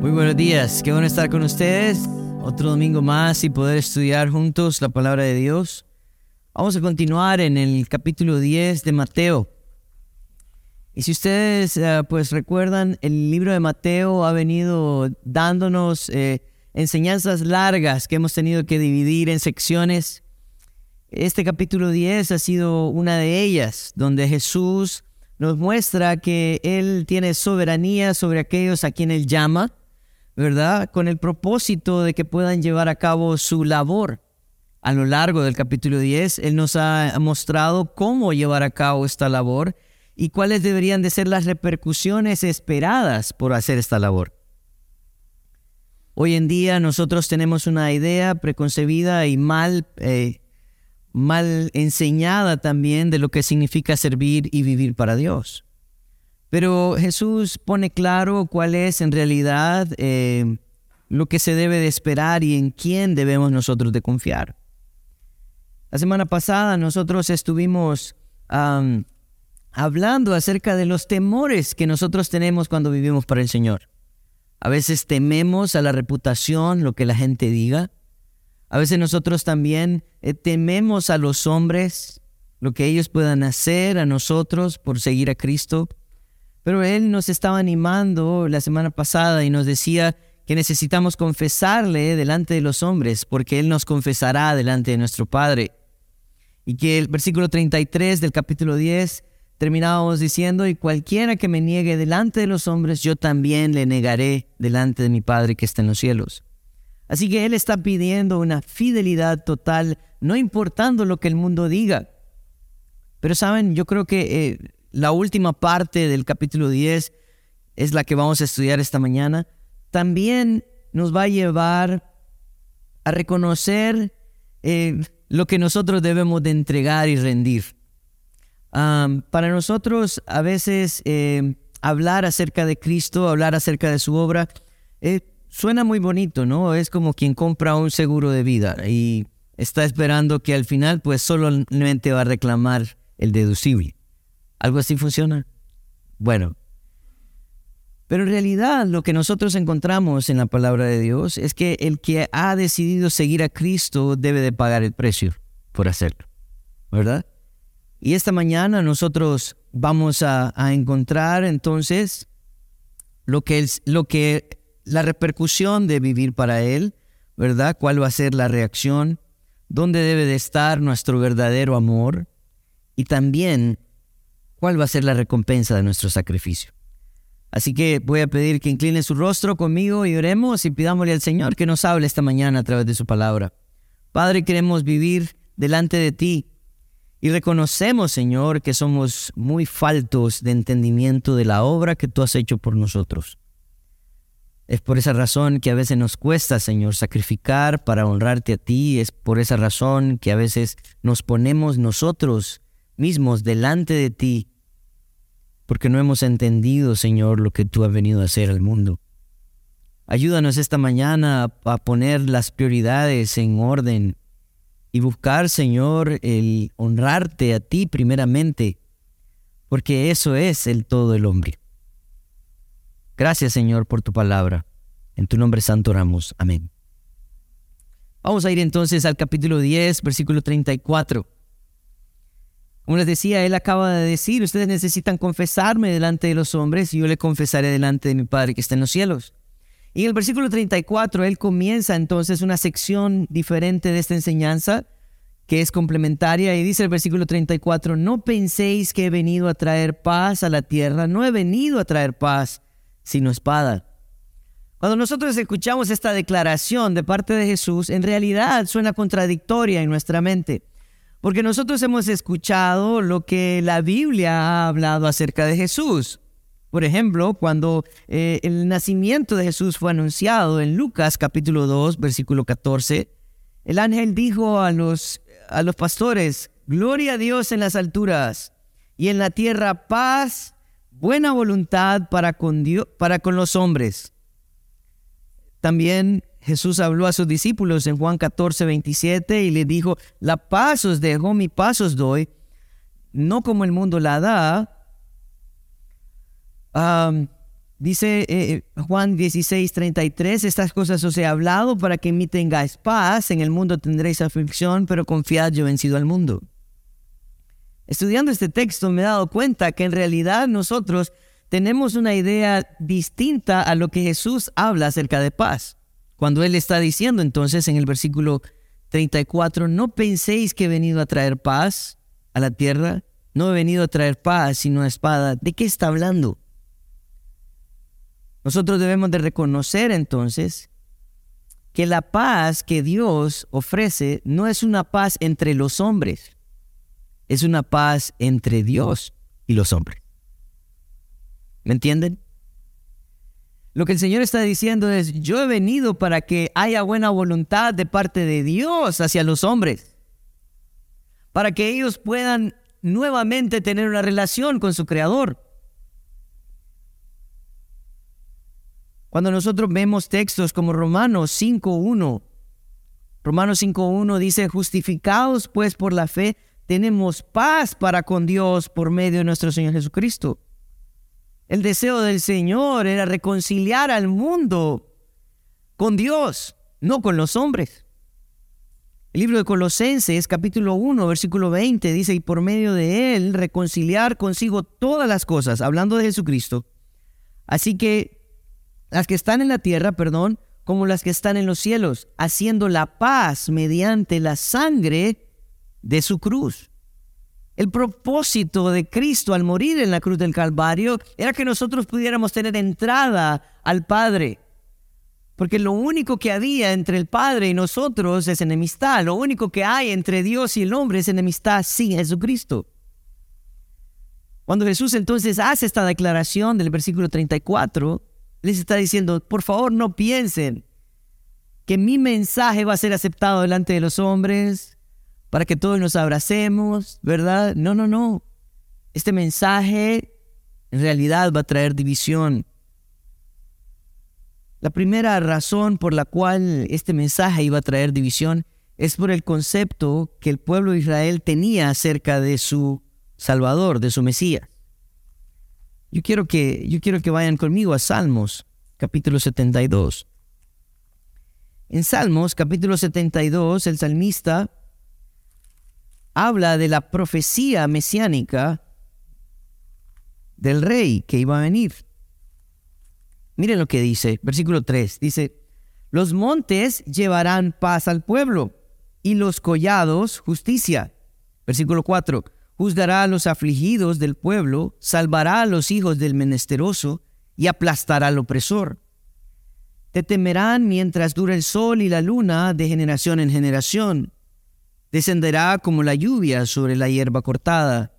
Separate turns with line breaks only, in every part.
Muy buenos días, qué bueno estar con ustedes. Otro domingo más y poder estudiar juntos la palabra de Dios. Vamos a continuar en el capítulo 10 de Mateo. Y si ustedes eh, pues recuerdan, el libro de Mateo ha venido dándonos eh, enseñanzas largas que hemos tenido que dividir en secciones. Este capítulo 10 ha sido una de ellas, donde Jesús nos muestra que Él tiene soberanía sobre aquellos a quien Él llama ¿verdad? Con el propósito de que puedan llevar a cabo su labor. A lo largo del capítulo 10, Él nos ha mostrado cómo llevar a cabo esta labor y cuáles deberían de ser las repercusiones esperadas por hacer esta labor. Hoy en día nosotros tenemos una idea preconcebida y mal, eh, mal enseñada también de lo que significa servir y vivir para Dios. Pero Jesús pone claro cuál es en realidad eh, lo que se debe de esperar y en quién debemos nosotros de confiar. La semana pasada nosotros estuvimos hablando acerca de los temores que nosotros tenemos cuando vivimos para el Señor. A veces tememos a la reputación, lo que la gente diga. A veces nosotros también eh, tememos a los hombres, lo que ellos puedan hacer a nosotros por seguir a Cristo. Pero Él nos estaba animando la semana pasada y nos decía que necesitamos confesarle delante de los hombres, porque Él nos confesará delante de nuestro Padre. Y que el versículo 33 del capítulo 10 terminábamos diciendo, y cualquiera que me niegue delante de los hombres, yo también le negaré delante de mi Padre que está en los cielos. Así que Él está pidiendo una fidelidad total, no importando lo que el mundo diga. Pero saben, yo creo que eh, la última parte del capítulo 10 es la que vamos a estudiar esta mañana, también nos va a llevar a reconocer eh, lo que nosotros debemos de entregar y rendir. para nosotros a veces eh, hablar acerca de Cristo, hablar acerca de su obra, eh, suena muy bonito, ¿no? Es como quien compra un seguro de vida y está esperando que al final pues solamente va a reclamar el deducible. ¿Algo así funciona? Bueno, pero en realidad lo que nosotros encontramos en la palabra de Dios es que el que ha decidido seguir a Cristo debe de pagar el precio por hacerlo, ¿verdad? Y esta mañana nosotros vamos a, encontrar entonces lo que, es, lo que la repercusión de vivir para Él, ¿verdad? ¿Cuál va a ser la reacción? ¿Dónde debe de estar nuestro verdadero amor? Y también cuál va a ser la recompensa de nuestro sacrificio. Así que voy a pedir que incline su rostro conmigo y oremos y pidámosle al Señor que nos hable esta mañana a través de su palabra. Padre, queremos vivir delante de ti y reconocemos, Señor, que somos muy faltos de entendimiento de la obra que tú has hecho por nosotros. Es por esa razón que a veces nos cuesta, Señor, sacrificar para honrarte a ti. Es por esa razón que a veces nos ponemos nosotros mismos delante de ti porque no hemos entendido, Señor, lo que tú has venido a hacer al mundo. Ayúdanos esta mañana a poner las prioridades en orden y buscar, Señor, el honrarte a ti primeramente, porque eso es el todo del hombre. Gracias, Señor, por tu palabra. En tu nombre santo oramos. Amén. Vamos a ir entonces al capítulo 10, versículo 34. Como les decía, él acaba de decir, ustedes necesitan confesarme delante de los hombres y yo le confesaré delante de mi Padre que está en los cielos. Y en el versículo 34, él comienza entonces una sección diferente de esta enseñanza que es complementaria y dice el versículo 34, no penséis que he venido a traer paz a la tierra, no he venido a traer paz, sino espada. Cuando nosotros escuchamos esta declaración de parte de Jesús, en realidad suena contradictoria en nuestra mente. Porque nosotros hemos escuchado lo que la Biblia ha hablado acerca de Jesús. Por ejemplo, cuando eh, el nacimiento de Jesús fue anunciado en Lucas capítulo 2, versículo 14, el ángel dijo a los, a los pastores, Gloria a Dios en las alturas y en la tierra paz, buena voluntad para con, Dios, para con los hombres. También Jesús habló a sus discípulos en Juan 14, 27 y le dijo, la paz os dejo, mi paz os doy, no como el mundo la da. Dice eh, Juan 16, 33, estas cosas os he hablado para que en mí tengáis paz, en el mundo tendréis aflicción, pero confiad, yo he vencido al mundo. Estudiando este texto me he dado cuenta que en realidad nosotros tenemos una idea distinta a lo que Jesús habla acerca de paz. Cuando Él está diciendo entonces en el versículo 34, no penséis que he venido a traer paz a la tierra, no he venido a traer paz sino espada. ¿De qué está hablando? Nosotros debemos de reconocer entonces que la paz que Dios ofrece no es una paz entre los hombres, es una paz entre Dios y los hombres. ¿Me entienden? Lo que el Señor está diciendo es, yo he venido para que haya buena voluntad de parte de Dios hacia los hombres, para que ellos puedan nuevamente tener una relación con su Creador. Cuando nosotros vemos textos como Romanos 5.1, Romanos 5.1 dice, justificados pues por la fe, tenemos paz para con Dios por medio de nuestro Señor Jesucristo. El deseo del Señor era reconciliar al mundo con Dios, no con los hombres. El libro de Colosenses, capítulo 1, versículo 20, dice, y por medio de él reconciliar consigo todas las cosas, hablando de Jesucristo. Así que las que están en la tierra, perdón, como las que están en los cielos, haciendo la paz mediante la sangre de su cruz. El propósito de Cristo al morir en la cruz del Calvario era que nosotros pudiéramos tener entrada al Padre. Porque lo único que había entre el Padre y nosotros es enemistad. Lo único que hay entre Dios y el hombre es enemistad sin Jesucristo. Cuando Jesús entonces hace esta declaración del versículo 34, les está diciendo, por favor no piensen que mi mensaje va a ser aceptado delante de los hombres para que todos nos abracemos, ¿verdad? No, no, no. Este mensaje en realidad va a traer división. La primera razón por la cual este mensaje iba a traer división es por el concepto que el pueblo de Israel tenía acerca de su Salvador, de su Mesías. Yo quiero que, yo quiero que vayan conmigo a Salmos, capítulo 72. En Salmos, capítulo 72, el salmista habla de la profecía mesiánica del rey que iba a venir. Miren lo que dice, versículo 3, dice, los montes llevarán paz al pueblo y los collados justicia. Versículo 4, juzgará a los afligidos del pueblo, salvará a los hijos del menesteroso y aplastará al opresor. Te temerán mientras dure el sol y la luna de generación en generación. Descenderá como la lluvia sobre la hierba cortada,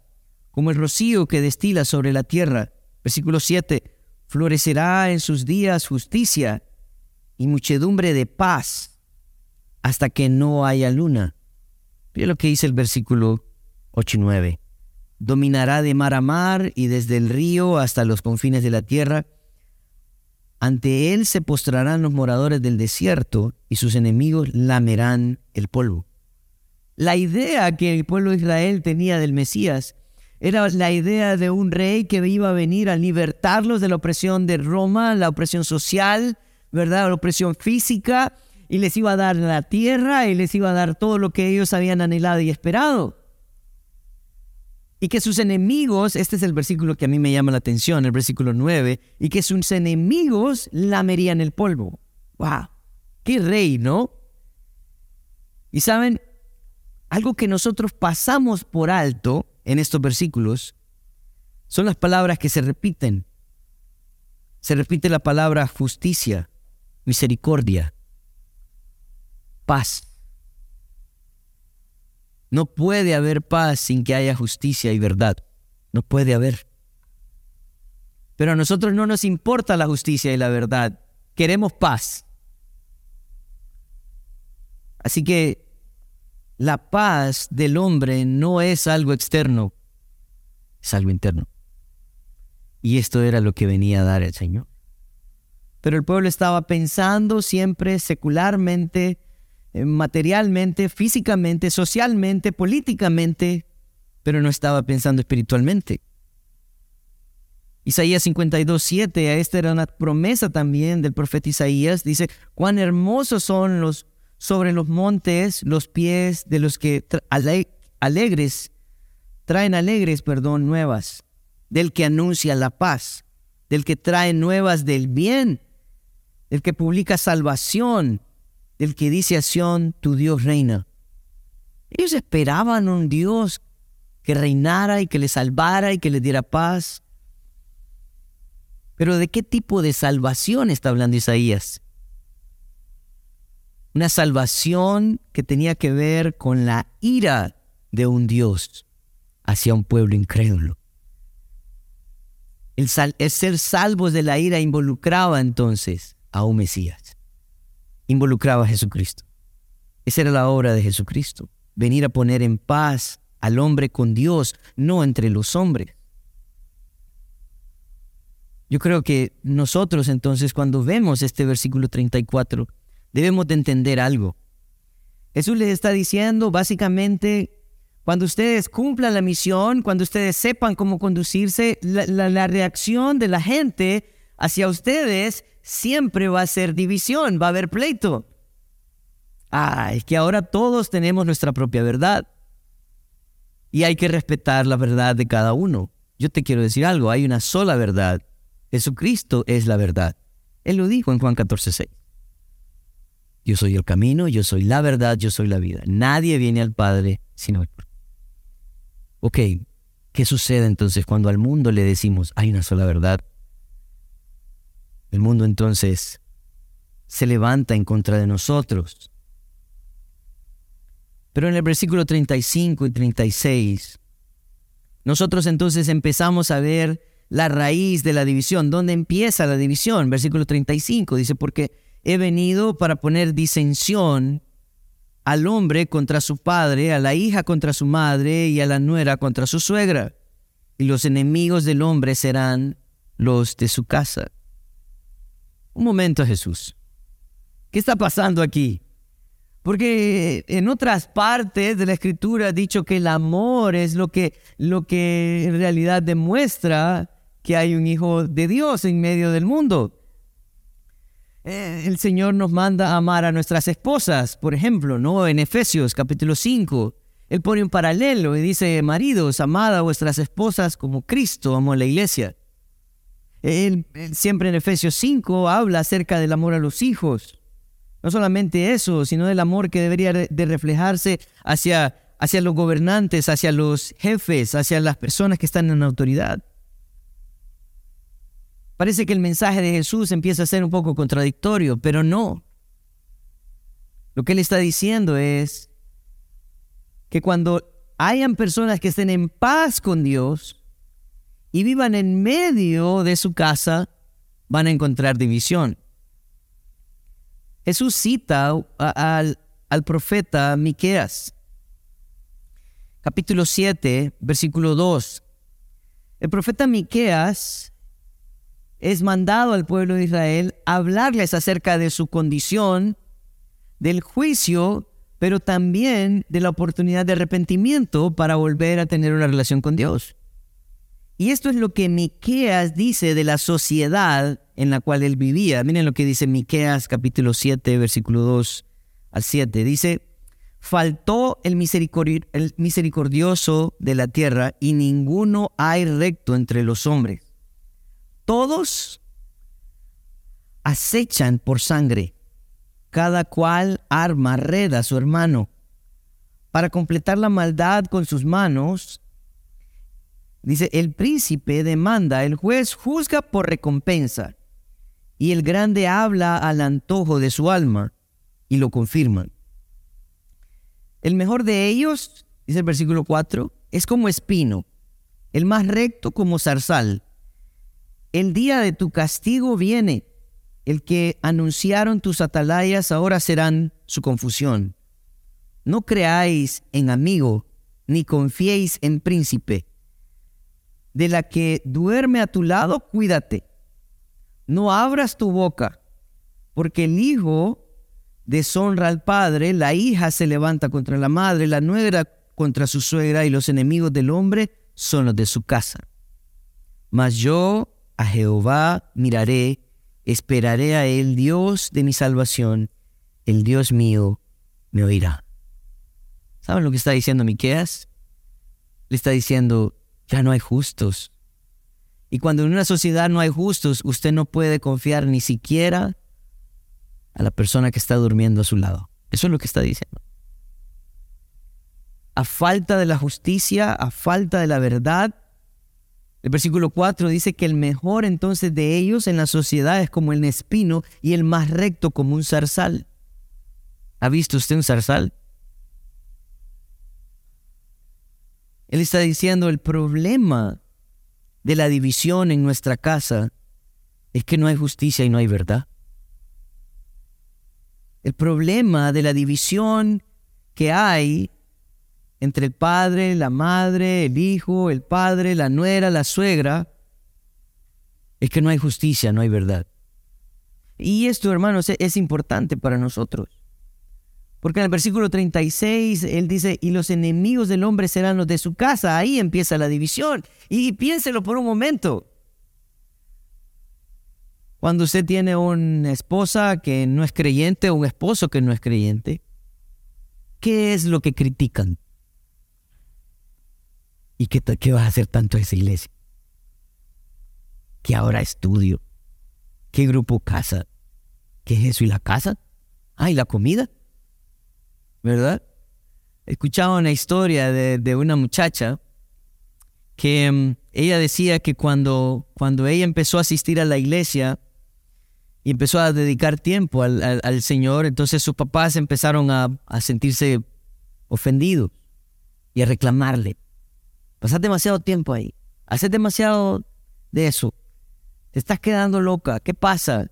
como el rocío que destila sobre la tierra. Versículo 7. Florecerá en sus días justicia y muchedumbre de paz hasta que no haya luna. Mira lo que dice el versículo 8 y 9. Dominará de mar a mar y desde el río hasta los confines de la tierra. Ante él se postrarán los moradores del desierto y sus enemigos lamerán el polvo. La idea que el pueblo de Israel tenía del Mesías era la idea de un rey que iba a venir a libertarlos de la opresión de Roma, la opresión social, ¿verdad? La opresión física, y les iba a dar la tierra y les iba a dar todo lo que ellos habían anhelado y esperado y que sus enemigos, este es el versículo que a mí me llama la atención, el versículo 9, y que sus enemigos lamerían el polvo. ¡Wow! ¡Qué rey, ¿no? Y saben, algo que nosotros pasamos por alto en estos versículos son las palabras que se repiten. Se repite la palabra justicia, misericordia, paz. No puede haber paz sin que haya justicia y verdad. No puede haber. Pero a nosotros no nos importa la justicia y la verdad. Queremos paz. Así que la paz del hombre no es algo externo, es algo interno. Y esto era lo que venía a dar el Señor. Pero el pueblo estaba pensando siempre secularmente eh, materialmente, físicamente, socialmente, políticamente, pero no estaba pensando espiritualmente. Isaías 52, 7, esta era una promesa también del profeta Isaías, dice, cuán hermosos son los sobre los montes los pies de los que alegres, traen alegres, perdón, nuevas, del que anuncia la paz, del que trae nuevas del bien, del que publica salvación, del que dice a Sión, tu Dios reina. Ellos esperaban un Dios que reinara y que les salvara y que les diera paz. Pero ¿de qué tipo de salvación está hablando Isaías? Una salvación que tenía que ver con la ira de un Dios hacia un pueblo incrédulo. El, ser salvos de la ira involucraba entonces a un Mesías, involucraba a Jesucristo. Esa era la obra de Jesucristo, venir a poner en paz al hombre con Dios, no entre los hombres. Yo creo que nosotros entonces cuando vemos este versículo 34 debemos de entender algo. Jesús les está diciendo básicamente, cuando ustedes cumplan la misión, cuando ustedes sepan cómo conducirse, la, reacción de la gente hacia ustedes siempre va a ser división, va a haber pleito. Ah, es que ahora todos tenemos nuestra propia verdad. Y hay que respetar la verdad de cada uno. Yo te quiero decir algo, hay una sola verdad. Jesucristo es la verdad. Él lo dijo en Juan 14, 6. Yo soy el camino, yo soy la verdad, yo soy la vida. Nadie viene al Padre sino por Ok, ¿qué sucede entonces cuando al mundo le decimos hay una sola verdad? El mundo entonces se levanta en contra de nosotros. Pero en el versículo 35 y 36, nosotros entonces empezamos a ver la raíz de la división. ¿Dónde empieza la división? Versículo 35 dice, porque he venido para poner disensión al hombre contra su padre, a la hija contra su madre y a la nuera contra su suegra. Y los enemigos del hombre serán los de su casa. Un momento, Jesús. ¿Qué está pasando aquí? Porque en otras partes de la escritura ha dicho que el amor es lo que, lo que en realidad demuestra que hay un hijo de Dios en medio del mundo. Eh, el Señor nos manda a amar a nuestras esposas, por ejemplo, ¿no? En Efesios capítulo 5, Él pone un paralelo y dice, maridos, amad a vuestras esposas como Cristo amó a la iglesia. Él, siempre en Efesios 5 habla acerca del amor a los hijos. No solamente eso, sino del amor que debería de reflejarse hacia, hacia los gobernantes, hacia los jefes, hacia las personas que están en autoridad. Parece que el mensaje de Jesús empieza a ser un poco contradictorio, pero no. Lo que él está diciendo es que cuando hayan personas que estén en paz con Dios y vivan en medio de su casa, van a encontrar división. Jesús cita al, al profeta Miqueas, capítulo 7, versículo 2. El profeta Miqueas es mandado al pueblo de Israel hablarles acerca de su condición, del juicio, pero también de la oportunidad de arrepentimiento para volver a tener una relación con Dios. Y esto es lo que Miqueas dice de la sociedad en la cual él vivía. Miren lo que dice Miqueas capítulo 7, versículo 2 al 7. Dice, faltó el, el misericordioso de la tierra y ninguno hay recto entre los hombres todos acechan por sangre, cada cual arma red a su hermano. Para completar la maldad con sus manos, dice, el príncipe demanda, el juez juzga por recompensa, y el grande habla al antojo de su alma, y lo confirman. El mejor de ellos, dice el versículo 4, es como espino, el más recto como zarzal el día de tu castigo viene. El que anunciaron tus atalayas ahora serán su confusión. No creáis en amigo, ni confiéis en príncipe. De la que duerme a tu lado, cuídate. No abras tu boca, porque el hijo deshonra al padre, la hija se levanta contra la madre, la nuera contra su suegra, y los enemigos del hombre son los de su casa. Mas yo a Jehová miraré, esperaré a él, Dios de mi salvación, el Dios mío me oirá. ¿Saben lo que está diciendo Miqueas? Le está diciendo, ya no hay justos. Y cuando en una sociedad no hay justos, usted no puede confiar ni siquiera a la persona que está durmiendo a su lado. Eso es lo que está diciendo. A falta de la justicia, a falta de la verdad, el versículo 4 dice que el mejor entonces de ellos en la sociedad es como el espino y el más recto como un zarzal. ¿Ha visto usted un zarzal? Él está diciendo el problema de la división en nuestra casa es que no hay justicia y no hay verdad. El problema de la división que hay entre el padre, la madre, el hijo, el padre, la nuera, la suegra, es que no hay justicia, no hay verdad. Y esto, hermanos, es importante para nosotros. Porque en el versículo 36 él dice, y los enemigos del hombre serán los de su casa. Ahí empieza la división. Y piénselo por un momento. Cuando usted tiene una esposa que no es creyente o un esposo que no es creyente, ¿qué es lo que critican? ¿Y qué, qué vas a hacer tanto esa iglesia? ¿Qué ahora estudio? ¿Qué grupo casa? ¿Qué es eso? ¿Y la casa? Ah, ¿y la comida? ¿Verdad? Escuchaba una historia de, una muchacha que mm, ella decía que cuando, cuando ella empezó a asistir a la iglesia y empezó a dedicar tiempo al, Señor, entonces sus papás empezaron a, a sentirse ofendidos y a reclamarle. Pasas demasiado tiempo ahí. Haces demasiado de eso. Te estás quedando loca. ¿Qué pasa?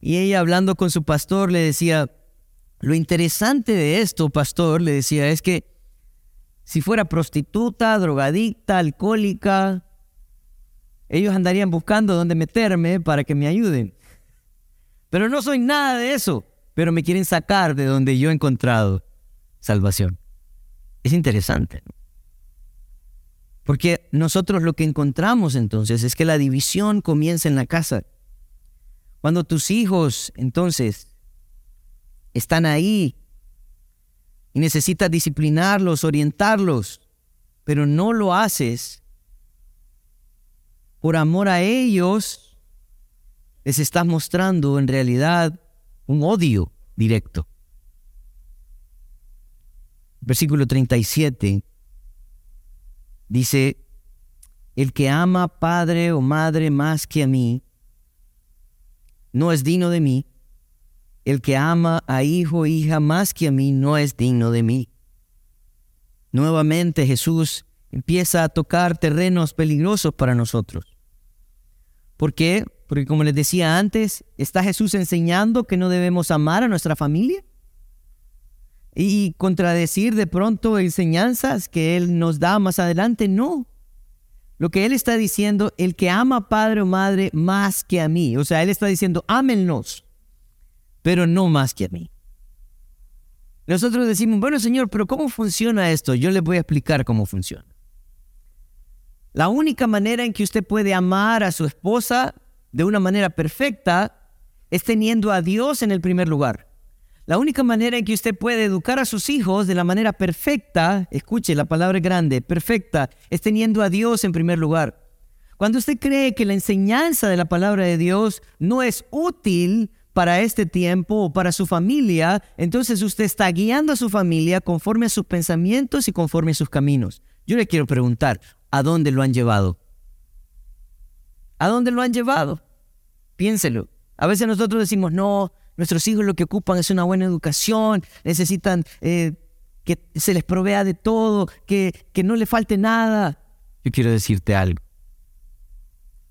Y ella hablando con su pastor le decía, lo interesante de esto, pastor, le decía, es que si fuera prostituta, drogadicta, alcohólica, ellos andarían buscando dónde meterme para que me ayuden. Pero no soy nada de eso, pero me quieren sacar de donde yo he encontrado salvación. Es interesante. Porque nosotros lo que encontramos entonces es que la división comienza en la casa. Cuando tus hijos entonces están ahí y necesitas disciplinarlos, orientarlos, pero no lo haces por amor a ellos, les estás mostrando en realidad un odio directo. Versículo 37 Dice, el que ama padre o madre más que a mí, no es digno de mí. El que ama a hijo o hija más que a mí, no es digno de mí. Nuevamente Jesús empieza a tocar terrenos peligrosos para nosotros. ¿Por qué? Porque como les decía antes, ¿está Jesús enseñando que no debemos amar a nuestra familia? Y contradecir de pronto enseñanzas que Él nos da más adelante. No. Lo que Él está diciendo, el que ama padre o madre más que a mí. O sea, Él está diciendo, ámennos, pero no más que a mí. Nosotros decimos, bueno Señor, pero ¿cómo funciona esto? Yo les voy a explicar cómo funciona. La única manera en que usted puede amar a su esposa de una manera perfecta es teniendo a Dios en el primer lugar. La única manera en que usted puede educar a sus hijos de la manera perfecta, escuche la palabra grande, perfecta, es teniendo a Dios en primer lugar. Cuando usted cree que la enseñanza de la palabra de Dios no es útil para este tiempo o para su familia, entonces usted está guiando a su familia conforme a sus pensamientos y conforme a sus caminos. Yo le quiero preguntar, ¿a dónde lo han llevado? ¿A dónde lo han llevado? Piénselo. A veces nosotros decimos, no, Nuestros hijos lo que ocupan es una buena educación, necesitan eh, que se les provea de todo, que, que no le falte nada. Yo quiero decirte algo.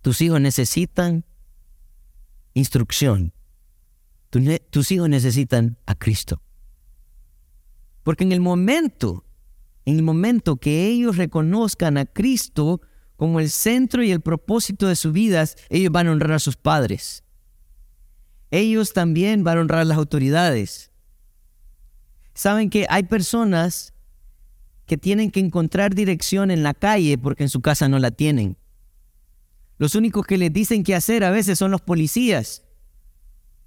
Tus hijos necesitan instrucción. tus hijos necesitan a Cristo. Porque en el momento, en el momento que ellos reconozcan a Cristo como el centro y el propósito de sus vidas, ellos van a honrar a sus padres ellos también van a honrar las autoridades. Saben que hay personas que tienen que encontrar dirección en la calle porque en su casa no la tienen. Los únicos que les dicen qué hacer a veces son los policías,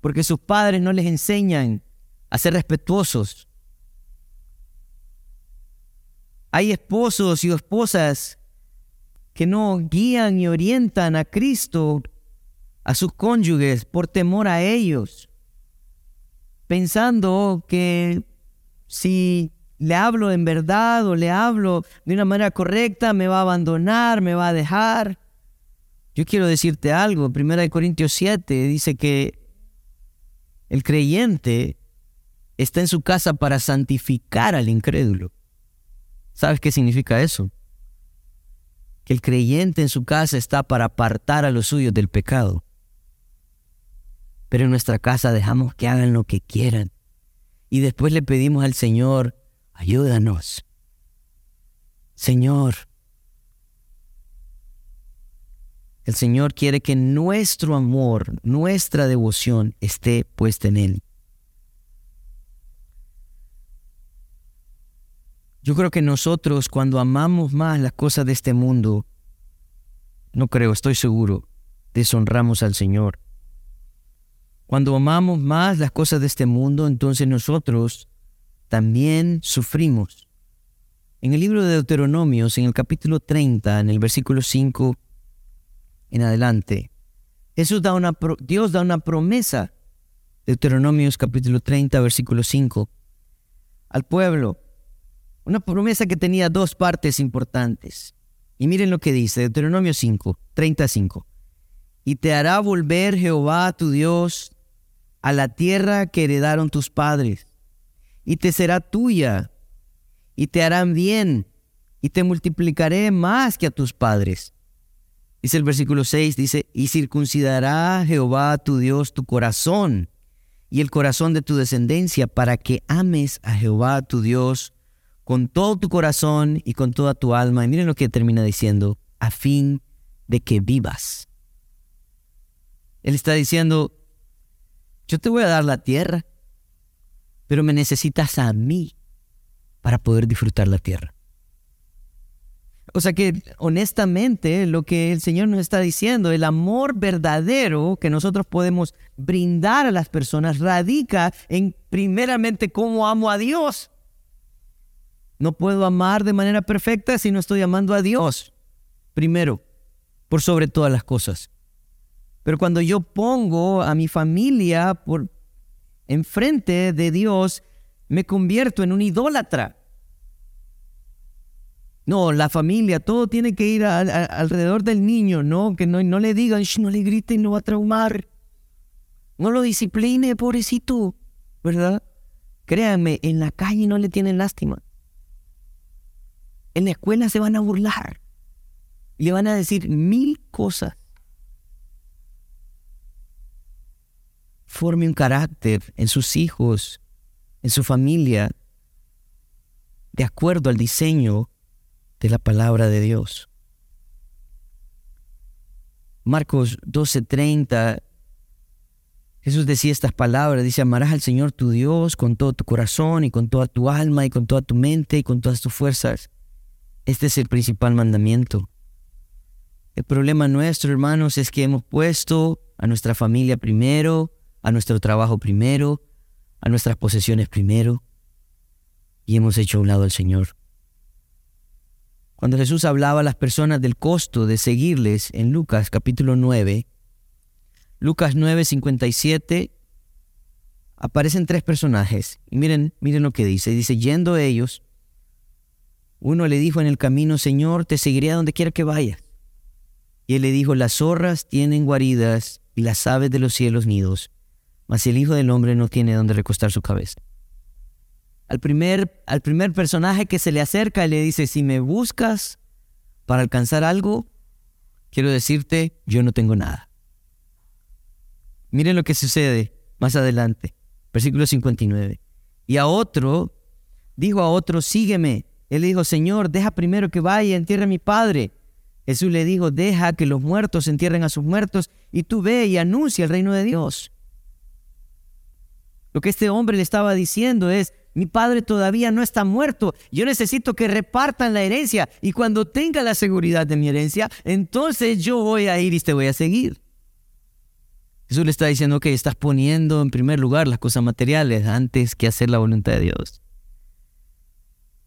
porque sus padres no les enseñan a ser respetuosos. Hay esposos y esposas que no guían y orientan a Cristo, a sus cónyuges, por temor a ellos, pensando que si le hablo en verdad o le hablo de una manera correcta, me va a abandonar, me va a dejar. Yo quiero decirte algo, 1 Corintios 7 dice que el creyente está en su casa para santificar al incrédulo. ¿Sabes qué significa eso? Que el creyente en su casa está para apartar a los suyos del pecado. Pero en nuestra casa dejamos que hagan lo que quieran. Y después le pedimos al Señor, ayúdanos. Señor, El Señor quiere que nuestro amor, nuestra devoción esté puesta en Él. Yo creo que nosotros cuando amamos más las cosas de este mundo, no creo, estoy seguro, deshonramos al Señor. Cuando amamos más las cosas de este mundo, entonces nosotros también sufrimos. En el libro de Deuteronomios, en el capítulo 30, en el versículo 5, en adelante. Dios da una promesa, Deuteronomios capítulo 30, versículo 5, al pueblo. Una promesa que tenía dos partes importantes. Y miren lo que dice, Deuteronomio 5, 35. Y te hará volver Jehová tu Dios a la tierra que heredaron tus padres, y te será tuya, y te harán bien, y te multiplicaré más que a tus padres Dice el versículo 6, dice, y circuncidará Jehová tu Dios tu corazón y el corazón de tu descendencia para que ames a Jehová tu Dios con todo tu corazón y con toda tu alma. Y miren lo que termina diciendo, a fin de que vivas. Él está diciendo, yo te voy a dar la tierra, pero me necesitas a mí para poder disfrutar la tierra. O sea que honestamente lo que el Señor nos está diciendo, el amor verdadero que nosotros podemos brindar a las personas radica en primeramente cómo amo a Dios. No puedo amar de manera perfecta si no estoy amando a Dios. Primero, por sobre todas las cosas. Pero cuando yo pongo a mi familia por enfrente de Dios, me convierto en un idólatra. No, la familia, todo tiene que ir alrededor del niño, ¿no? Que no, no le digan, no le griten, no va a traumar. No lo discipline, pobrecito, ¿verdad? Créanme, en la calle no le tienen lástima. En la escuela se van a burlar. Le van a decir mil cosas. Forme un carácter en sus hijos, en su familia, de acuerdo al diseño de la palabra de Dios. Marcos 12:30, Jesús decía estas palabras, dice, amarás al Señor tu Dios con todo tu corazón y con toda tu alma y con toda tu mente y con todas tus fuerzas. Este es el principal mandamiento. El problema nuestro, hermanos, es que hemos puesto a nuestra familia primero, a nuestro trabajo primero, a nuestras posesiones primero, y hemos hecho a un lado al Señor. Cuando Jesús hablaba a las personas del costo de seguirles en Lucas capítulo 9, Lucas 9, 57, aparecen tres personajes. Y miren, miren lo que dice. Dice, yendo ellos, uno le dijo en el camino, Señor, te seguiré a donde quiera que vayas. Y él le dijo, las zorras tienen guaridas y las aves de los cielos nidos, mas el Hijo del Hombre no tiene donde recostar su cabeza al primer, al primer personaje que se le acerca y le dice, si me buscas para alcanzar algo, quiero decirte, yo no tengo nada. Miren lo que sucede más adelante, versículo 59. Y a otro, dijo a otro, sígueme. Él le dijo, Señor, deja primero que vaya y entierre a mi padre. Jesús le dijo, deja que los muertos entierren a sus muertos y tú ve y anuncia el reino de Dios. Lo que este hombre le estaba diciendo es, mi padre todavía no está muerto, yo necesito que repartan la herencia y cuando tenga la seguridad de mi herencia, entonces yo voy a ir y te voy a seguir. Jesús le está diciendo que estás poniendo en primer lugar las cosas materiales antes que hacer la voluntad de Dios.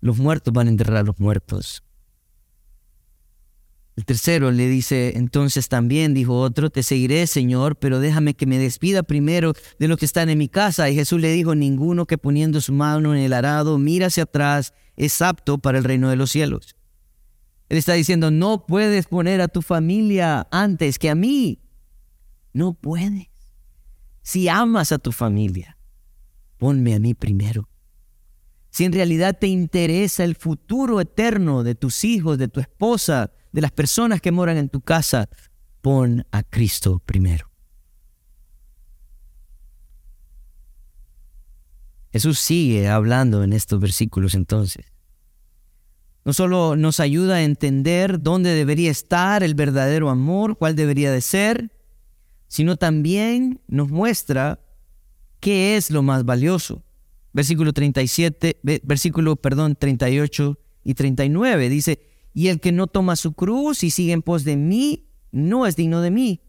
Los muertos van a enterrar a los muertos. El tercero le dice, entonces también, dijo otro, te seguiré, Señor, pero déjame que me despida primero de los que están en mi casa. Y Jesús le dijo, ninguno que poniendo su mano en el arado mira hacia atrás es apto para el reino de los cielos. Él está diciendo, no puedes poner a tu familia antes que a mí. No puedes. Si amas a tu familia, ponme a mí primero. Si en realidad te interesa el futuro eterno de tus hijos, de tu esposa, de las personas que moran en tu casa, pon a Cristo primero. Jesús sigue hablando en estos versículos entonces. No solo nos ayuda a entender dónde debería estar el verdadero amor, cuál debería de ser, sino también nos muestra qué es lo más valioso. Versículo 37, versículo, perdón, 38 y 39 dice, y el que no toma su cruz y sigue en pos de mí, no es digno de mí.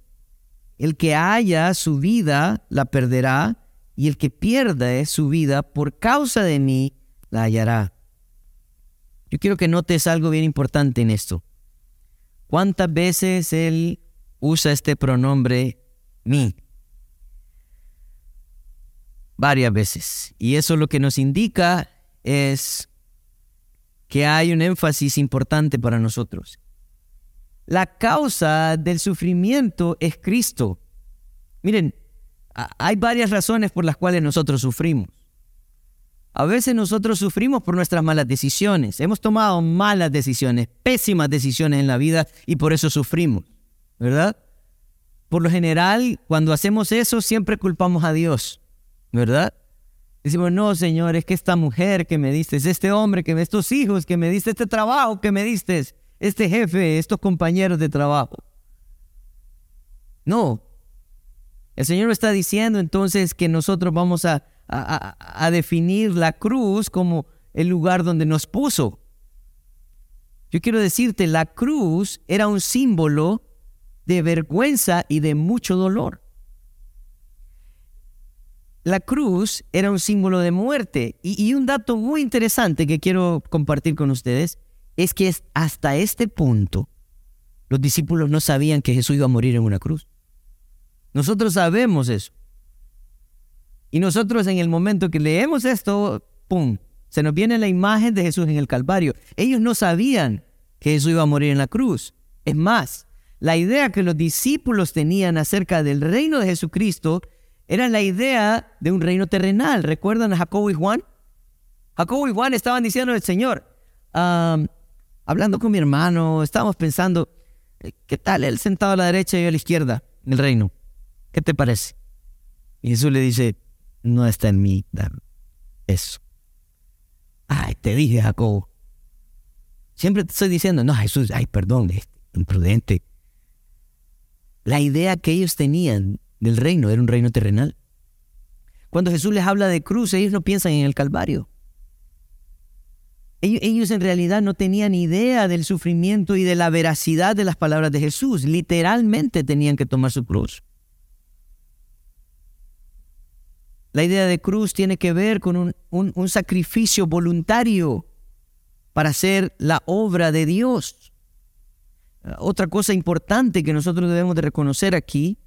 El que haya su vida, la perderá, y el que pierda su vida por causa de mí, la hallará. Yo quiero que notes algo bien importante en esto. ¿Cuántas veces él usa este pronombre mí? Varias veces. Y eso lo que nos indica es que hay un énfasis importante para nosotros. La causa del sufrimiento es Cristo. Miren, hay varias razones por las cuales nosotros sufrimos. A veces nosotros sufrimos por nuestras malas decisiones. Hemos tomado malas decisiones, pésimas decisiones en la vida y por eso sufrimos, ¿verdad? Por lo general, cuando hacemos eso, siempre culpamos a Dios, ¿verdad? Decimos, no, Señor, es que esta mujer que me diste, este hombre que me, estos hijos que me diste, este trabajo que me diste, este jefe, estos compañeros de trabajo. No. El Señor está diciendo entonces que nosotros vamos a, a definir la cruz como el lugar donde nos puso. Yo quiero decirte, la cruz era un símbolo de vergüenza y de mucho dolor. La cruz era un símbolo de muerte. Y, un dato muy interesante que quiero compartir con ustedes es que hasta este punto los discípulos no sabían que Jesús iba a morir en una cruz. Nosotros sabemos eso. Y nosotros en el momento que leemos esto, ¡pum! Se nos viene la imagen de Jesús en el Calvario. Ellos no sabían que Jesús iba a morir en la cruz. Es más, la idea que los discípulos tenían acerca del reino de Jesucristo era la idea de un reino terrenal. ¿Recuerdan a Jacobo y Juan? Jacobo y Juan estaban diciendo al Señor, hablando con mi hermano, estábamos pensando, eh, ¿qué tal él sentado a la derecha y yo a la izquierda en el reino? ¿Qué te parece? Y Jesús le dice, no está en mí eso. Ay, te dije, Jacobo. Siempre te estoy diciendo, no, Jesús, ay, perdón, imprudente. La idea que ellos tenían del reino, era un reino terrenal. Cuando Jesús les habla de cruz, ellos no piensan en el Calvario. Ellos, en realidad no tenían idea del sufrimiento y de la veracidad de las palabras de Jesús. Literalmente tenían que tomar su cruz. La idea de cruz tiene que ver con un, un sacrificio voluntario para hacer la obra de Dios. Otra cosa importante que nosotros debemos de reconocer aquí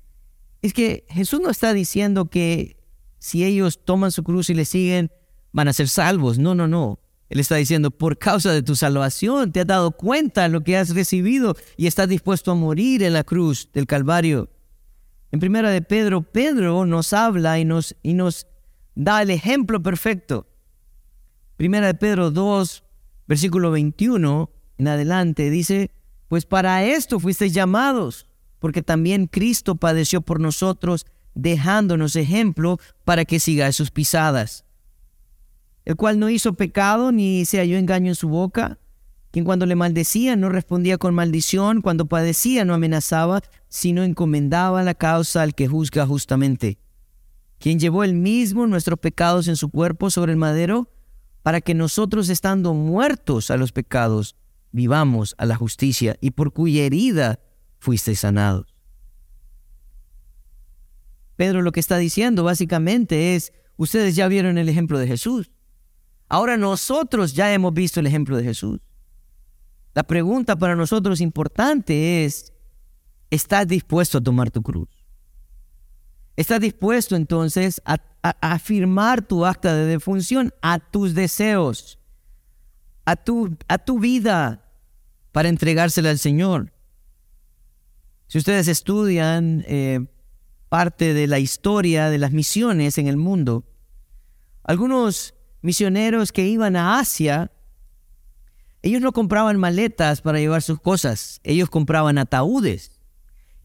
es que Jesús no está diciendo que si ellos toman su cruz y le siguen, van a ser salvos. No, no, no. Él está diciendo, por causa de tu salvación, te has dado cuenta de lo que has recibido y estás dispuesto a morir en la cruz del Calvario. En primera de Pedro, Pedro nos habla y nos, y nos da el ejemplo perfecto. Primera de Pedro 2, versículo 21 en adelante, dice, pues para esto fuisteis llamados porque también Cristo padeció por nosotros, dejándonos ejemplo para que sigáis sus pisadas. El cual no hizo pecado ni se halló engaño en su boca, quien cuando le maldecía no respondía con maldición, cuando padecía no amenazaba, sino encomendaba la causa al que juzga justamente, quien llevó él mismo nuestros pecados en su cuerpo sobre el madero, para que nosotros estando muertos a los pecados, vivamos a la justicia y por cuya herida fuisteis sanados. Pedro lo que está diciendo básicamente es, ustedes ya vieron el ejemplo de Jesús. Ahora nosotros ya hemos visto el ejemplo de Jesús. La pregunta para nosotros importante es, ¿estás dispuesto a tomar tu cruz? ¿Estás dispuesto entonces a, afirmar tu acta de defunción a tus deseos, a tu, a tu vida para entregársela al Señor? Si ustedes estudian eh, parte de la historia de las misiones en el mundo, algunos misioneros que iban a Asia, ellos no compraban maletas para llevar sus cosas, ellos compraban ataúdes.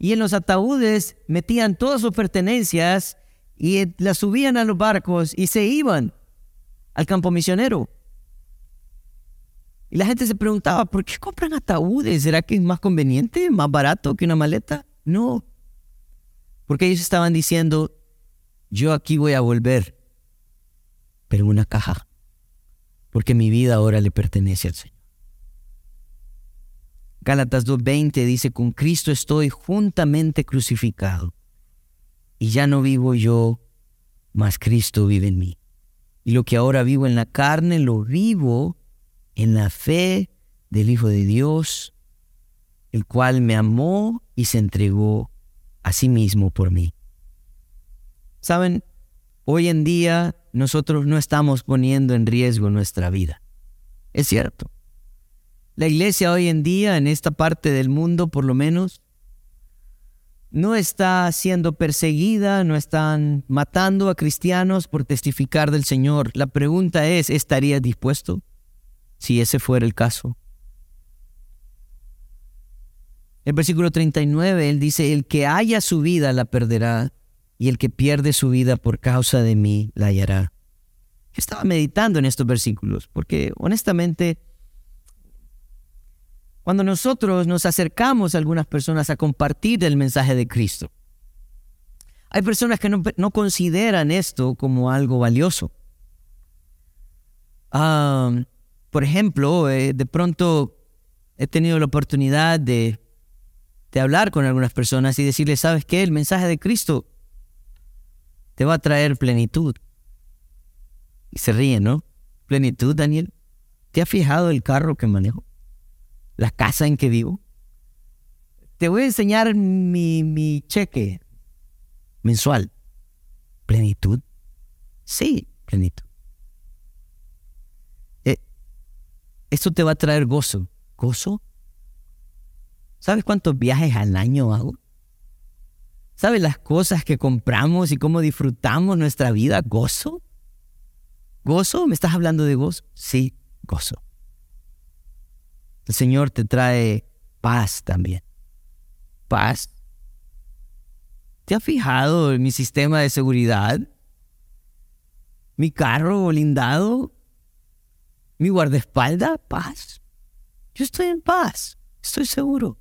Y en los ataúdes metían todas sus pertenencias y las subían a los barcos y se iban al campo misionero. Y la gente se preguntaba, ¿por qué compran ataúdes? ¿Será que es más conveniente, más barato que una maleta? No. Porque ellos estaban diciendo, yo aquí voy a volver, pero en una caja, porque mi vida ahora le pertenece al Señor. Gálatas 2.20 dice, con Cristo estoy juntamente crucificado, y ya no vivo yo, mas Cristo vive en mí. Y lo que ahora vivo en la carne, lo vivo en la fe del Hijo de Dios, el cual me amó y se entregó a sí mismo por mí. Saben, hoy en día nosotros no estamos poniendo en riesgo nuestra vida. Es cierto. La iglesia hoy en día, en esta parte del mundo por lo menos, no está siendo perseguida, no están matando a cristianos por testificar del Señor. La pregunta es, ¿estarías dispuesto? Si ese fuera el caso. El versículo 39, él dice, el que haya su vida la perderá, y el que pierde su vida por causa de mí la hallará. Yo estaba meditando en estos versículos, porque honestamente, cuando nosotros nos acercamos a algunas personas a compartir el mensaje de Cristo, hay personas que no, no consideran esto como algo valioso. Ah... Por ejemplo, eh, de pronto he tenido la oportunidad de, de hablar con algunas personas y decirles, ¿sabes qué? El mensaje de Cristo te va a traer plenitud. Y se ríen, ¿no? Plenitud, Daniel. ¿Te has fijado el carro que manejo? ¿La casa en que vivo? Te voy a enseñar mi, mi cheque mensual. ¿Plenitud? Sí, plenitud. Esto te va a traer gozo. ¿Gozo? ¿Sabes cuántos viajes al año hago? ¿Sabes las cosas que compramos y cómo disfrutamos nuestra vida? ¿Gozo? ¿Gozo? ¿Me estás hablando de gozo? Sí, gozo. El Señor te trae paz también. Paz. ¿Te has fijado en mi sistema de seguridad? Mi carro blindado mi guardaespaldas, paz. Yo estoy en paz, estoy seguro.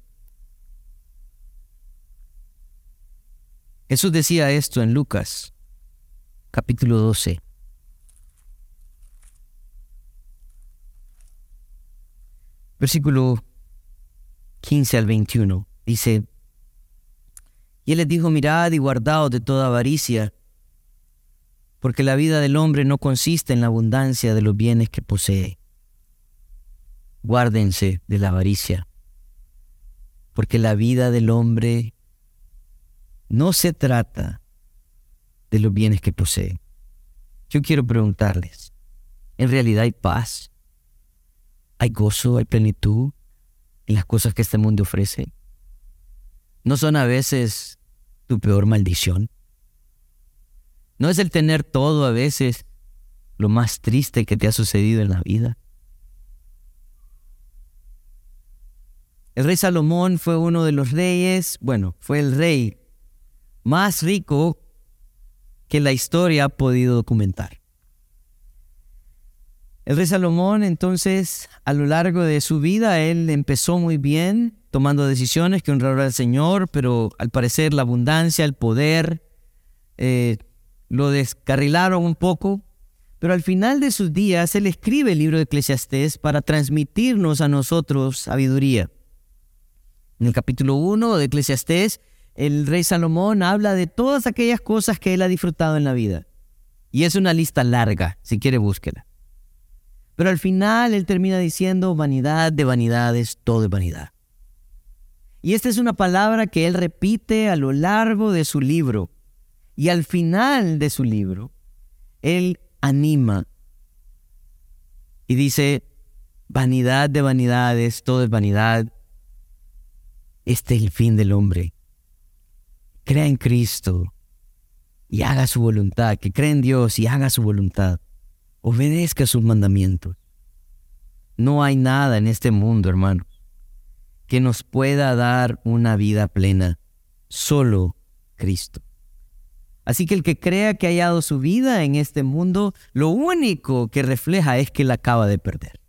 Jesús decía esto en Lucas, capítulo 12. Versículo 15 al 21. Dice, y él les dijo, mirad y guardaos de toda avaricia porque la vida del hombre no consiste en la abundancia de los bienes que posee. Guárdense de la avaricia, porque la vida del hombre no se trata de los bienes que posee. Yo quiero preguntarles, ¿en realidad hay paz? ¿Hay gozo, hay plenitud en las cosas que este mundo ofrece? ¿No son a veces tu peor maldición? ¿No es el tener todo a veces lo más triste que te ha sucedido en la vida? El rey Salomón fue uno de los reyes, bueno, fue el rey más rico que la historia ha podido documentar. El rey Salomón entonces, a lo largo de su vida, él empezó muy bien, tomando decisiones que honraron al Señor, pero al parecer la abundancia, el poder, eh, lo descarrilaron un poco, Pero al final de sus días, Él escribe el libro de Eclesiastés para transmitirnos a nosotros sabiduría. En el capítulo 1 de Eclesiastés, el rey Salomón habla de todas aquellas cosas que él ha disfrutado en la vida. Y es una lista larga, si quiere búsquela. Pero al final él termina diciendo, vanidad de vanidades, todo es vanidad. Y esta es una palabra que él repite a lo largo de su libro. Y al final de su libro, él anima y dice, vanidad de vanidades, todo es vanidad. Este es el fin del hombre. Crea en Cristo y haga su voluntad, que crea en Dios y haga su voluntad. Obedezca sus mandamientos. No hay nada en este mundo, hermanos, que nos pueda dar una vida plena. Solo Cristo. Así que el que crea que ha hallado su vida en este mundo, lo único que refleja es que la acaba de perder.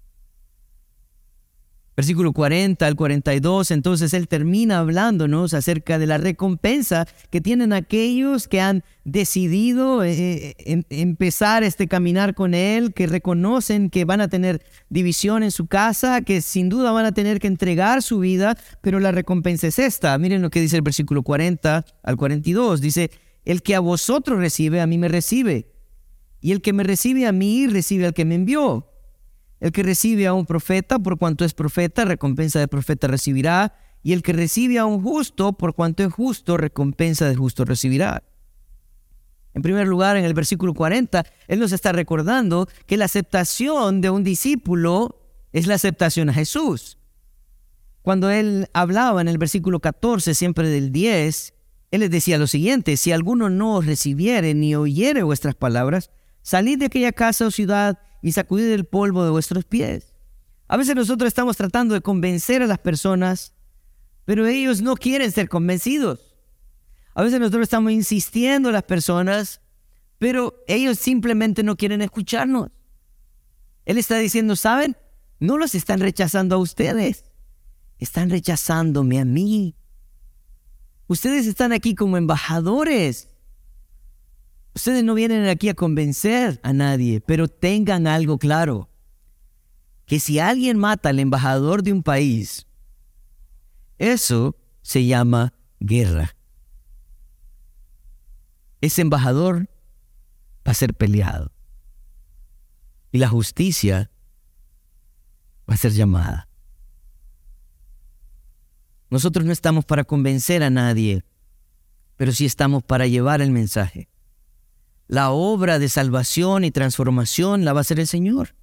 Versículo 40 al 42, entonces él termina hablándonos acerca de la recompensa que tienen aquellos que han decidido eh, eh, em, empezar este caminar con él, que reconocen que van a tener división en su casa, que sin duda van a tener que entregar su vida, pero la recompensa es esta. Miren lo que dice el versículo 40 al 42, dice, el que a vosotros recibe, a mí me recibe, y el que me recibe a mí, recibe al que me envió. El que recibe a un profeta, por cuanto es profeta, recompensa de profeta recibirá. Y el que recibe a un justo, por cuanto es justo, recompensa de justo recibirá. En primer lugar, en el versículo 40, Él nos está recordando que la aceptación de un discípulo es la aceptación a Jesús. Cuando Él hablaba en el versículo 14, siempre del 10, Él les decía lo siguiente, si alguno no os recibiere ni oyere vuestras palabras, salid de aquella casa o ciudad y sacudid el polvo de vuestros pies. A veces nosotros estamos tratando de convencer a las personas, pero ellos no quieren ser convencidos. A veces nosotros estamos insistiendo a las personas, pero ellos simplemente no quieren escucharnos. Él está diciendo, ¿saben? No los están rechazando a ustedes, están rechazándome a mí. Ustedes están aquí como embajadores Ustedes no vienen aquí a convencer a nadie, pero tengan algo claro, que si alguien mata al embajador de un país, eso se llama guerra. Ese embajador va a ser peleado y la justicia va a ser llamada. Nosotros no estamos para convencer a nadie, pero sí estamos para llevar el mensaje. La obra de salvación y transformación la va a hacer el Señor.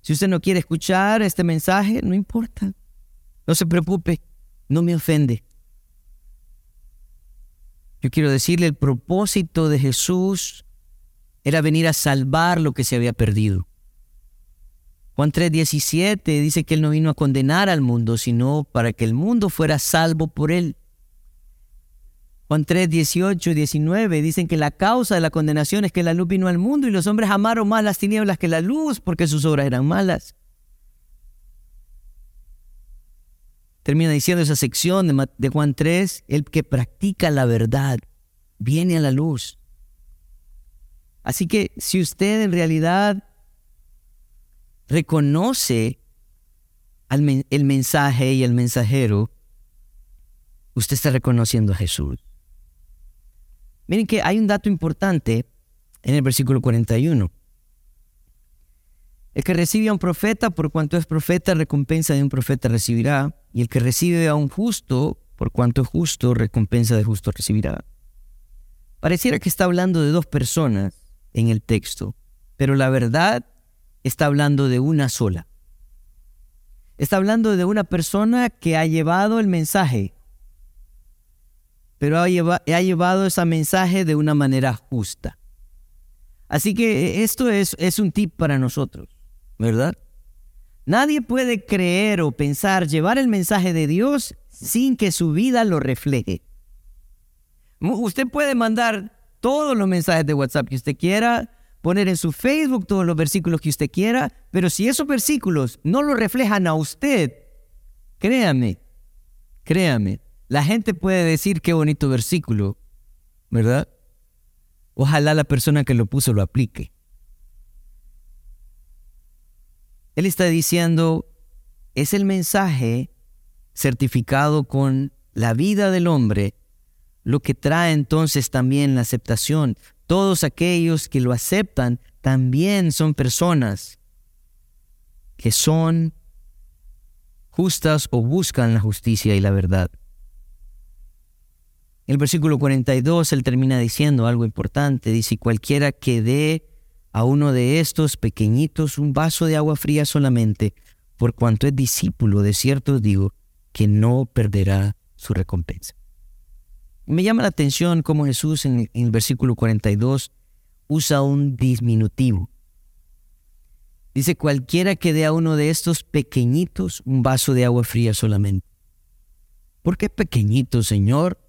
Si usted no quiere escuchar este mensaje, no importa. No se preocupe, no me ofende. Yo quiero decirle, el propósito de Jesús era venir a salvar lo que se había perdido. Juan 3:17 dice que Él no vino a condenar al mundo, sino para que el mundo fuera salvo por Él. Juan 3, 18 y 19 dicen que la causa de la condenación es que la luz vino al mundo y los hombres amaron más las tinieblas que la luz porque sus obras eran malas. Termina diciendo esa sección de, de Juan 3, el que practica la verdad viene a la luz. Así que si usted en realidad reconoce el mensaje y el mensajero, usted está reconociendo a Jesús. Miren que hay un dato importante en el versículo 41. El que recibe a un profeta, por cuanto es profeta, recompensa de un profeta recibirá. Y el que recibe a un justo, por cuanto es justo, recompensa de justo recibirá. Pareciera que está hablando de dos personas en el texto, pero la verdad está hablando de una sola. Está hablando de una persona que ha llevado el mensaje pero ha, llevado ese mensaje de una manera justa. Así que esto es, es un tip para nosotros, ¿verdad? Nadie puede creer o pensar llevar el mensaje de Dios sin que su vida lo refleje. Usted puede mandar todos los mensajes de WhatsApp que usted quiera, poner en su Facebook todos los versículos que usted quiera, pero si esos versículos no lo reflejan a usted, créame, créame, la gente puede decir qué bonito versículo, ¿verdad? Ojalá la persona que lo puso lo aplique. Él está diciendo, es el mensaje certificado con la vida del hombre lo que trae entonces también la aceptación. Todos aquellos que lo aceptan también son personas que son justas o buscan la justicia y la verdad. El versículo 42 él termina diciendo algo importante. Dice, cualquiera que dé a uno de estos pequeñitos un vaso de agua fría solamente, por cuanto es discípulo, de cierto digo, que no perderá su recompensa. Me llama la atención cómo Jesús en, el versículo 42 usa un disminutivo. Dice, cualquiera que dé a uno de estos pequeñitos un vaso de agua fría solamente. ¿Por qué pequeñito, Señor?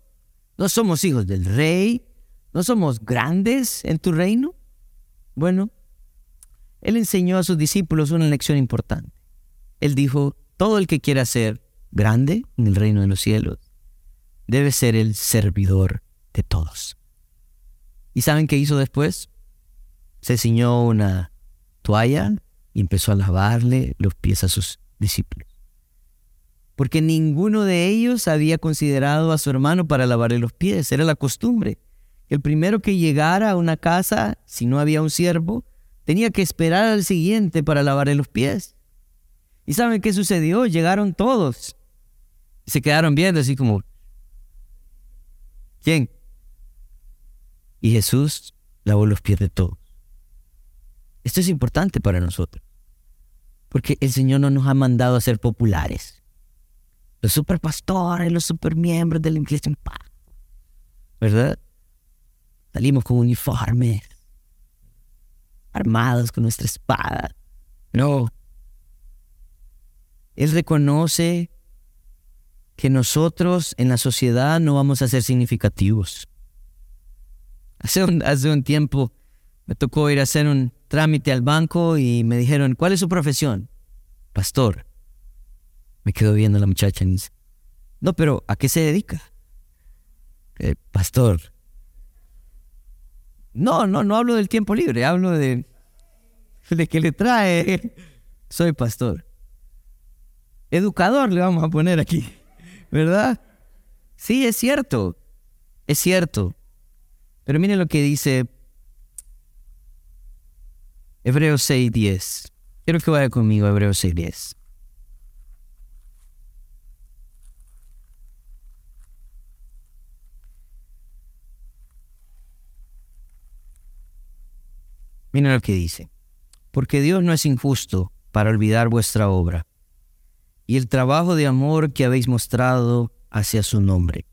¿No somos hijos del rey? ¿No somos grandes en tu reino? Bueno, él enseñó a sus discípulos una lección importante. Él dijo, todo el que quiera ser grande en el reino de los cielos debe ser el servidor de todos. ¿Y saben qué hizo después? Se ciñó una toalla y empezó a lavarle los pies a sus discípulos. Porque ninguno de ellos había considerado a su hermano para lavarle los pies. Era la costumbre. El primero que llegara a una casa, si no había un siervo, tenía que esperar al siguiente para lavarle los pies. ¿Y saben qué sucedió? Llegaron todos. Se quedaron viendo así como, ¿quién? Y Jesús lavó los pies de todos. Esto es importante para nosotros, porque el Señor no nos ha mandado a ser populares. Los superpastores, los supermiembros de la iglesia. ¿Verdad? Salimos con uniformes, armados con nuestra espada. No. Él reconoce que nosotros en la sociedad no vamos a ser significativos. Hace un, hace un tiempo me tocó ir a hacer un trámite al banco y me dijeron, ¿cuál es su profesión? Pastor. Me quedo viendo la muchacha y dice, no, pero ¿a qué se dedica? Eh, pastor. No, no, no hablo del tiempo libre, hablo de, de que le trae. Soy pastor. Educador le vamos a poner aquí, ¿verdad? Sí, es cierto, es cierto. Pero miren lo que dice Hebreos 6.10. Quiero que vaya conmigo a Hebreos 6.10. Miren lo que dice. Porque Dios no es injusto para olvidar vuestra obra y el trabajo de amor que habéis mostrado hacia su nombre,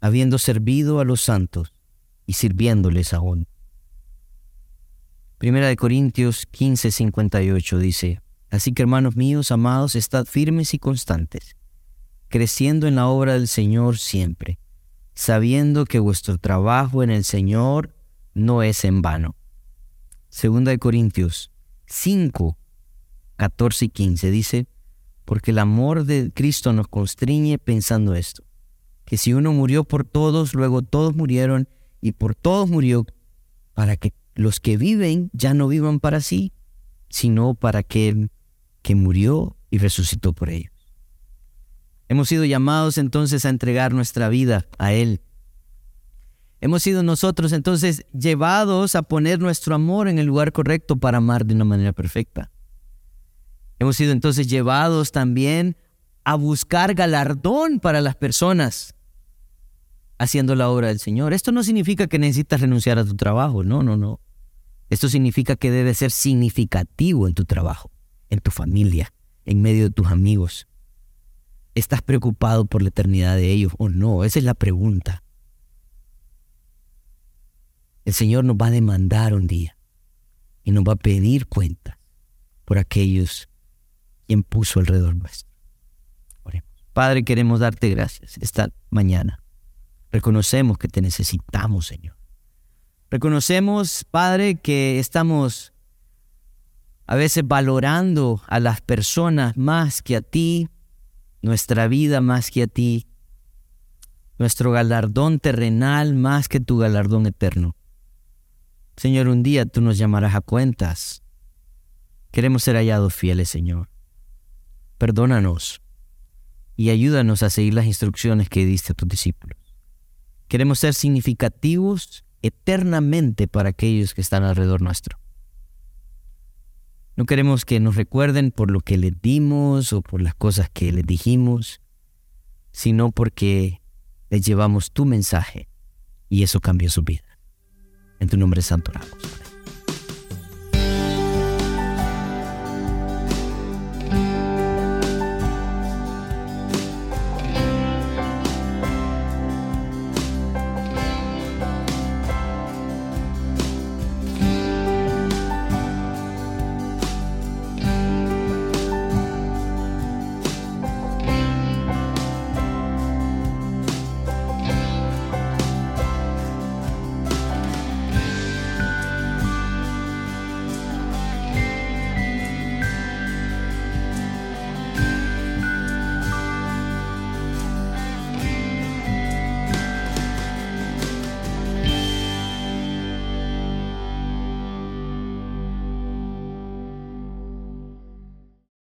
habiendo servido a los santos y sirviéndoles aún. Primera de Corintios 15, 58 dice, Así que hermanos míos, amados, estad firmes y constantes, creciendo en la obra del Señor siempre, sabiendo que vuestro trabajo en el Señor no es en vano. Segunda de Corintios 5, 14 y 15 dice, porque el amor de Cristo nos constriñe pensando esto, que si uno murió por todos, luego todos murieron y por todos murió, para que los que viven ya no vivan para sí, sino para aquel que murió y resucitó por ellos. Hemos sido llamados entonces a entregar nuestra vida a Él Hemos sido nosotros entonces llevados a poner nuestro amor en el lugar correcto para amar de una manera perfecta. Hemos sido entonces llevados también a buscar galardón para las personas haciendo la obra del Señor. Esto no significa que necesitas renunciar a tu trabajo, no, no, no. Esto significa que debe ser significativo en tu trabajo, en tu familia, en medio de tus amigos. ¿Estás preocupado por la eternidad de ellos o no? Esa es la pregunta. El Señor nos va a demandar un día y nos va a pedir cuenta por aquellos quien puso alrededor nuestro. Padre, queremos darte gracias esta mañana. Reconocemos que te necesitamos, Señor. Reconocemos, Padre, que estamos a veces valorando a las personas más que a ti, nuestra vida más que a ti, nuestro galardón terrenal más que tu galardón eterno. Señor, un día tú nos llamarás a cuentas Queremos ser hallados fieles, Señor. Perdónanos y ayúdanos a seguir las instrucciones que diste a tus discípulos. Queremos ser significativos eternamente para aquellos que están alrededor nuestro. No queremos que nos recuerden por lo que les dimos o por las cosas que les dijimos, sino porque les llevamos tu mensaje y eso cambió su vida. En tu nombre santo oramos.